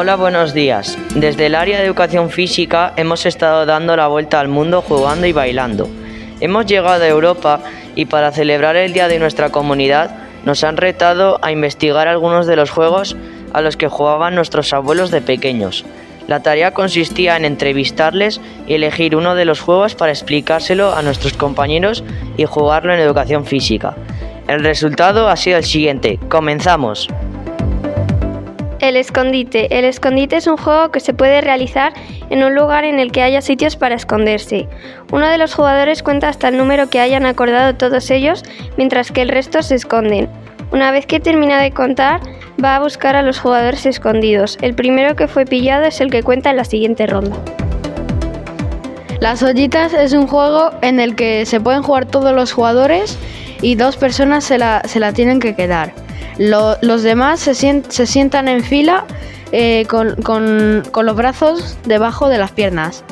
Hola, buenos días. Desde el área de educación física hemos estado dando la vuelta al mundo jugando y bailando. Hemos llegado a Europa y para celebrar el día de nuestra comunidad nos han retado a investigar algunos de los juegos a los que jugaban nuestros abuelos de pequeños. La tarea consistía en entrevistarles y elegir uno de los juegos para explicárselo a nuestros compañeros y jugarlo en educación física. El resultado ha sido el siguiente. Comenzamos. El escondite. El escondite es un juego que se puede realizar en un lugar en el que haya sitios para esconderse. Uno de los jugadores cuenta hasta el número que hayan acordado todos ellos, mientras que el resto se esconden. Una vez que termina de contar, va a buscar a los jugadores escondidos. El primero que fue pillado es el que cuenta en la siguiente ronda. Las ollitas es un juego en el que se pueden jugar todos los jugadores y dos personas se la, se la tienen que quedar los demás se, sientan en fila eh, con, los brazos debajo de las piernas.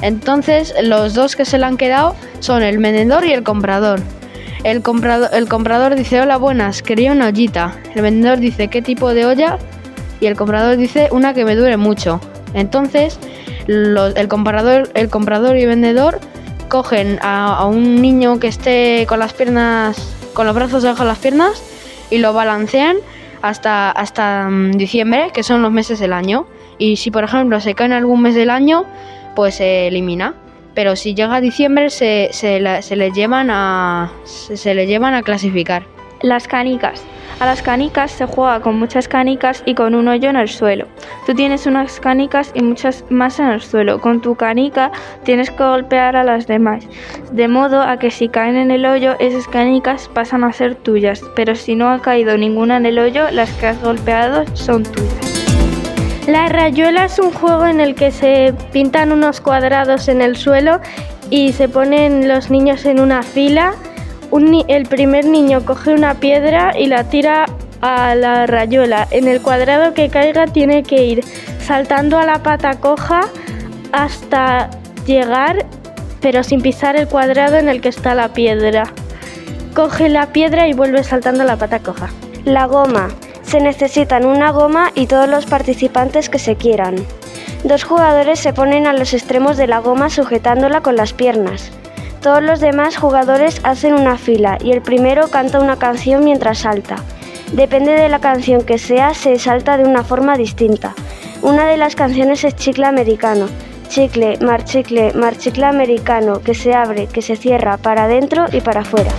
Entonces los dos que se le han quedado son el vendedor y el comprador. El comprador, el comprador dice, hola buenas, quería una ollita. El vendedor dice, ¿qué tipo de olla? Y el comprador dice, una que me dure mucho. Entonces el, comprador, el comprador y el vendedor cogen a, a un niño que esté con las piernas, con los brazos debajo de las piernas y lo balancean hasta, hasta mm, diciembre, que son los meses del año. Y si por ejemplo se cae en algún mes del año, pues se elimina. Pero si llega diciembre se, se, se le llevan a, se le llevan a clasificar. Las canicas. A las canicas se juega con muchas canicas y con un hoyo en el suelo. Tú tienes unas canicas y muchas más en el suelo. Con tu canica tienes que golpear a las demás, de modo a que si caen en el hoyo, esas canicas pasan a ser tuyas, pero si no ha caído ninguna en el hoyo, las que has golpeado son tuyas. La rayuela es un juego en el que se pintan unos cuadrados en el suelo y se ponen los niños en una fila el primer niño coge una piedra y la tira a la rayuela. En el cuadrado que caiga tiene que ir saltando a la pata coja hasta llegar, pero sin pisar el cuadrado en el que está la piedra. Coge la piedra y vuelve saltando a la pata coja. La goma. Se necesitan una goma y todos los participantes que se quieran. Dos jugadores se ponen a los extremos de la goma sujetándola con las piernas. Todos los demás jugadores hacen una fila y el primero canta una canción mientras salta. Depende de la canción que sea, se salta de una forma distinta. Una de las canciones es chicle americano. Chicle, marchicle, marchicle americano, que se abre, que se cierra para adentro y para afuera.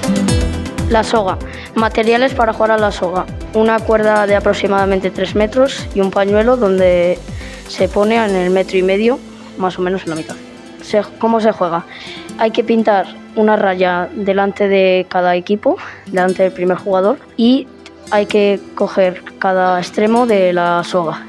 La soga. Materiales para jugar a la soga. Una cuerda de aproximadamente 3 metros y un pañuelo donde se pone en el metro y medio, más o menos en la mitad. ¿Cómo se juega? Hay que pintar una raya delante de cada equipo, delante del primer jugador, y hay que coger cada extremo de la soga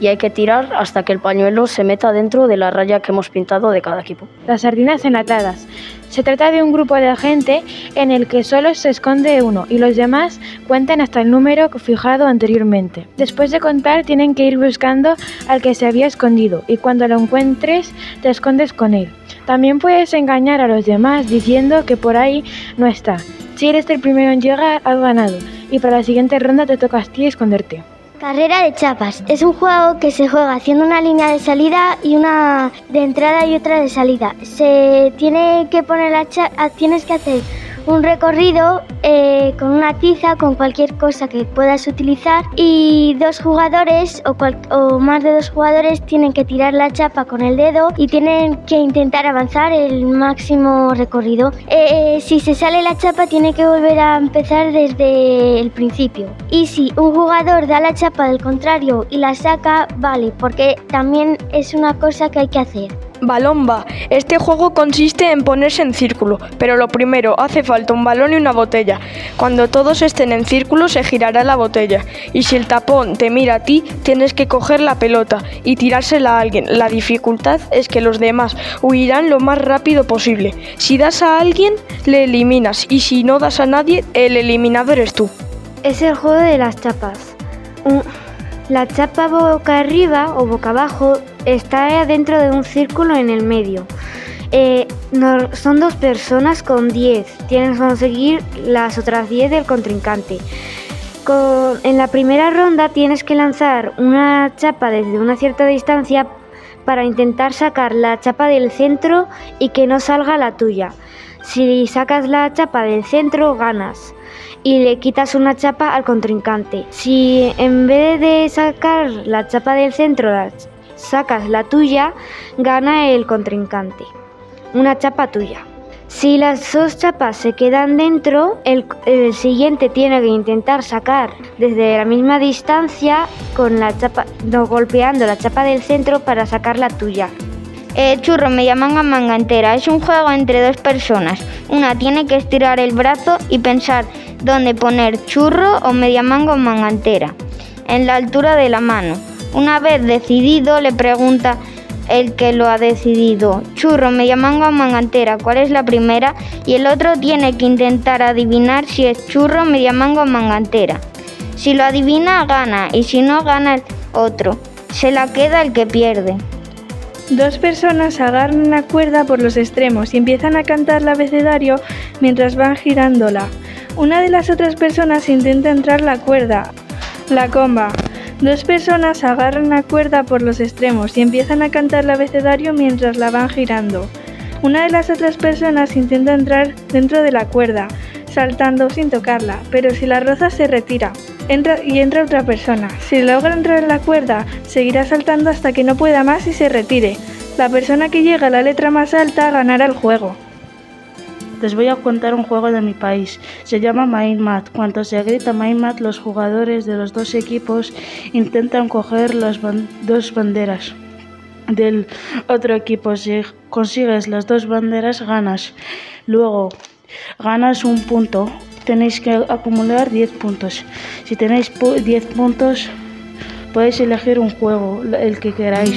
y hay que tirar hasta que el pañuelo se meta dentro de la raya que hemos pintado de cada equipo. Las sardinas enlatadas. Se trata de un grupo de gente en el que solo se esconde uno y los demás cuentan hasta el número fijado anteriormente. Después de contar tienen que ir buscando al que se había escondido y cuando lo encuentres te escondes con él. También puedes engañar a los demás diciendo que por ahí no está. Si eres el primero en llegar, has ganado y para la siguiente ronda te toca a ti esconderte. Carrera de chapas. Es un juego que se juega haciendo una línea de salida y una de entrada y otra de salida. Se tiene que poner la chapa, tienes que hacer un recorrido eh, con una tiza, con cualquier cosa que puedas utilizar y dos jugadores o, más de dos jugadores tienen que tirar la chapa con el dedo y tienen que intentar avanzar el máximo recorrido. Eh, si se sale la chapa tiene que volver a empezar desde el principio. Y si un jugador da la chapa del contrario y la saca, vale, porque también es una cosa que hay que hacer. Balomba. Este juego consiste en ponerse en círculo, pero lo primero hace falta un balón y una botella. Cuando todos estén en círculo se girará la botella y si el tapón te mira a ti tienes que coger la pelota y tirársela a alguien. La dificultad es que los demás huirán lo más rápido posible. Si das a alguien le eliminas y si no das a nadie el eliminador eres tú. Es el juego de las chapas. La chapa boca arriba o boca abajo está dentro de un círculo en el medio. Eh, son dos personas con 10. Tienen que conseguir las otras 10 del contrincante. en la primera ronda tienes que lanzar una chapa desde una cierta distancia para intentar sacar la chapa del centro y que no salga la tuya. Si sacas la chapa del centro, ganas y le quitas una chapa al contrincante. Si en vez de sacar la chapa del centro, sacas la tuya, gana el contrincante. Una chapa tuya. Si las dos chapas se quedan dentro, el, siguiente tiene que intentar sacar desde la misma distancia con la chapa, no, golpeando la chapa del centro para sacar la tuya. Eh, churro, media manga, manga entera. Es un juego entre dos personas. Una tiene que estirar el brazo y pensar dónde poner churro o media manga o manga entera. En la altura de la mano. Una vez decidido, le pregunta el que lo ha decidido. Churro, media manga o manga entera, ¿cuál es la primera? Y el otro tiene que intentar adivinar si es churro, media manga o manga entera. Si lo adivina, gana, y si no, gana el otro. Se la queda el que pierde. Dos personas agarran una cuerda por los extremos y empiezan a cantar el abecedario mientras van girándola. Una de las otras personas intenta entrar la cuerda. La comba. Dos personas agarran una cuerda por los extremos y empiezan a cantar el abecedario mientras la van girando. Una de las otras personas intenta entrar dentro de la cuerda, saltando sin tocarla, pero si la roza se retira. Entra y entra otra persona. Si logra entrar en la cuerda, seguirá saltando hasta que no pueda más y se retire. La persona que llega a la letra más alta ganará el juego. Les voy a contar un juego de mi país. Se llama Mat. Cuando se grita Mat, los jugadores de los dos equipos intentan coger las dos banderas del otro equipo. Si consigues las dos banderas, ganas. Luego, ganas un punto. Tenéis que acumular 10 puntos. Si tenéis 10 puntos, podéis elegir un juego, el que queráis.